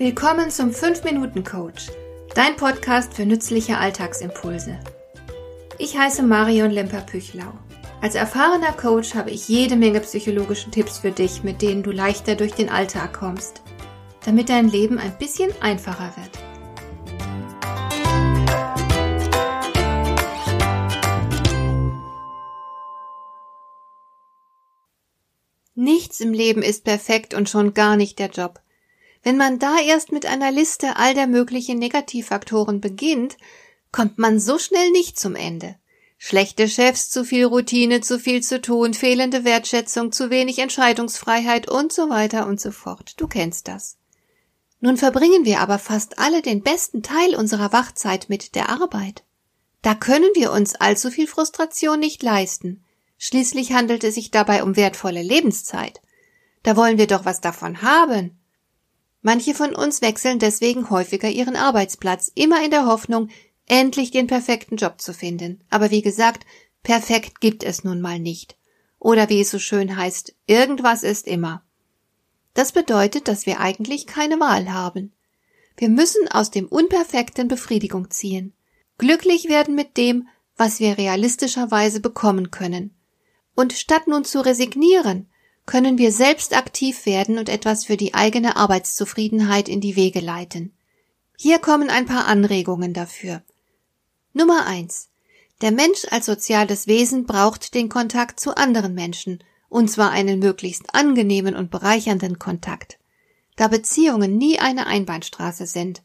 Willkommen zum 5-Minuten-Coach, dein Podcast für nützliche Alltagsimpulse. Ich heiße Marion Lemper-Püchlau. Als erfahrener Coach habe ich jede Menge psychologische Tipps für dich, mit denen du leichter durch den Alltag kommst, damit dein Leben ein bisschen einfacher wird. Nichts im Leben ist perfekt und schon gar nicht der Job. Wenn man da erst mit einer Liste all der möglichen Negativfaktoren beginnt, kommt man so schnell nicht zum Ende. Schlechte Chefs, zu viel Routine, zu viel zu tun, fehlende Wertschätzung, zu wenig Entscheidungsfreiheit und so weiter und so fort. Du kennst das. Nun verbringen wir aber fast alle den besten Teil unserer Wachzeit mit der Arbeit. Da können wir uns allzu viel Frustration nicht leisten. Schließlich handelt es sich dabei um wertvolle Lebenszeit. Da wollen wir doch was davon haben. Manche von uns wechseln deswegen häufiger ihren Arbeitsplatz, immer in der Hoffnung, endlich den perfekten Job zu finden. Aber wie gesagt, perfekt gibt es nun mal nicht. Oder wie es so schön heißt, irgendwas ist immer. Das bedeutet, dass wir eigentlich keine Wahl haben. Wir müssen aus dem Unperfekten Befriedigung ziehen. Glücklich werden mit dem, was wir realistischerweise bekommen können. Und statt nun zu resignieren, können wir selbst aktiv werden und etwas für die eigene Arbeitszufriedenheit in die Wege leiten. Hier kommen ein paar Anregungen dafür. Nummer eins: Der Mensch als soziales Wesen braucht den Kontakt zu anderen Menschen, und zwar einen möglichst angenehmen und bereichernden Kontakt. Da Beziehungen nie eine Einbahnstraße sind,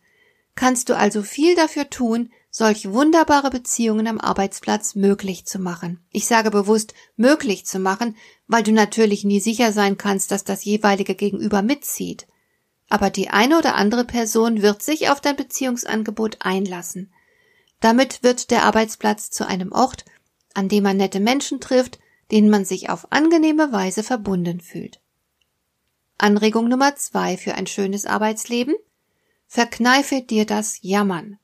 kannst du also viel dafür tun, solch wunderbare Beziehungen am Arbeitsplatz möglich zu machen. Ich sage bewusst möglich zu machen, weil du natürlich nie sicher sein kannst, dass das jeweilige Gegenüber mitzieht. Aber die eine oder andere Person wird sich auf dein Beziehungsangebot einlassen. Damit wird der Arbeitsplatz zu einem Ort, an dem man nette Menschen trifft, denen man sich auf angenehme Weise verbunden fühlt. Anregung Nummer zwei für ein schönes Arbeitsleben? Verkneife dir das Jammern.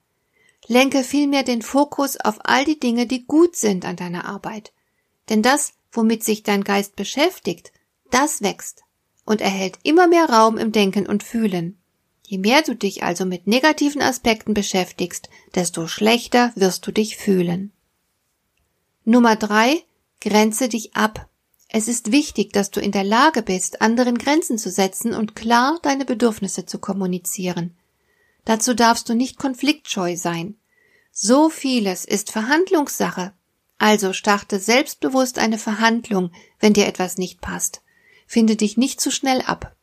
Lenke vielmehr den Fokus auf all die Dinge, die gut sind an deiner Arbeit. Denn das, womit sich dein Geist beschäftigt, das wächst und erhält immer mehr Raum im Denken und Fühlen. Je mehr du dich also mit negativen Aspekten beschäftigst, desto schlechter wirst du dich fühlen. Nummer drei, grenze dich ab. Es ist wichtig, dass du in der Lage bist, anderen Grenzen zu setzen und klar deine Bedürfnisse zu kommunizieren. Dazu darfst du nicht konfliktscheu sein. So vieles ist Verhandlungssache. Also starte selbstbewusst eine Verhandlung, wenn dir etwas nicht passt. Finde dich nicht zu schnell ab.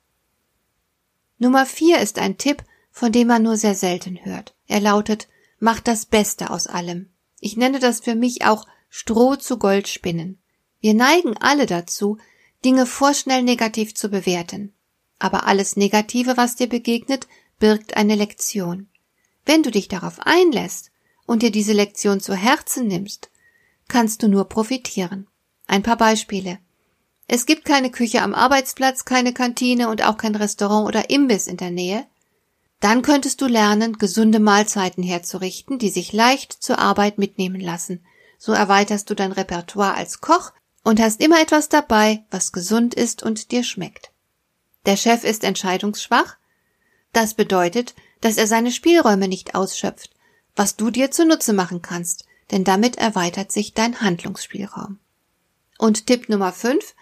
Nummer vier ist ein Tipp, von dem man nur sehr selten hört. Er lautet, mach das Beste aus allem. Ich nenne das für mich auch Stroh zu Gold spinnen. Wir neigen alle dazu, Dinge vorschnell negativ zu bewerten. Aber alles Negative, was dir begegnet, birgt eine Lektion. Wenn du dich darauf einlässt und dir diese Lektion zu Herzen nimmst, kannst du nur profitieren. Ein paar Beispiele. Es gibt keine Küche am Arbeitsplatz, keine Kantine und auch kein Restaurant oder Imbiss in der Nähe. Dann könntest du lernen, gesunde Mahlzeiten herzurichten, die sich leicht zur Arbeit mitnehmen lassen. So erweiterst du dein Repertoire als Koch und hast immer etwas dabei, was gesund ist und dir schmeckt. Der Chef ist entscheidungsschwach, das bedeutet, dass er seine Spielräume nicht ausschöpft, was du dir zunutze machen kannst, denn damit erweitert sich dein Handlungsspielraum. Und Tipp Nummer 5.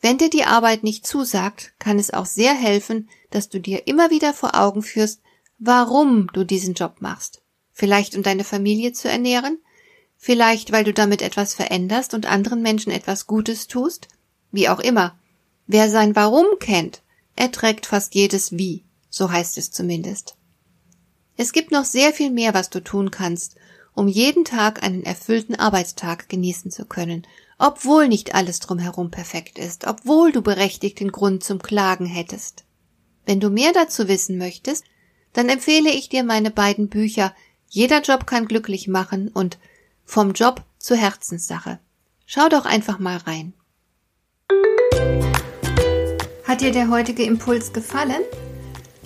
Wenn dir die Arbeit nicht zusagt, kann es auch sehr helfen, dass du dir immer wieder vor Augen führst, warum du diesen Job machst. Vielleicht um deine Familie zu ernähren, vielleicht weil du damit etwas veränderst und anderen Menschen etwas Gutes tust, wie auch immer. Wer sein Warum kennt, erträgt fast jedes Wie so heißt es zumindest. Es gibt noch sehr viel mehr, was du tun kannst, um jeden Tag einen erfüllten Arbeitstag genießen zu können, obwohl nicht alles drumherum perfekt ist, obwohl du berechtigten Grund zum Klagen hättest. Wenn du mehr dazu wissen möchtest, dann empfehle ich dir meine beiden Bücher Jeder Job kann glücklich machen und Vom Job zur Herzenssache. Schau doch einfach mal rein. Hat dir der heutige Impuls gefallen?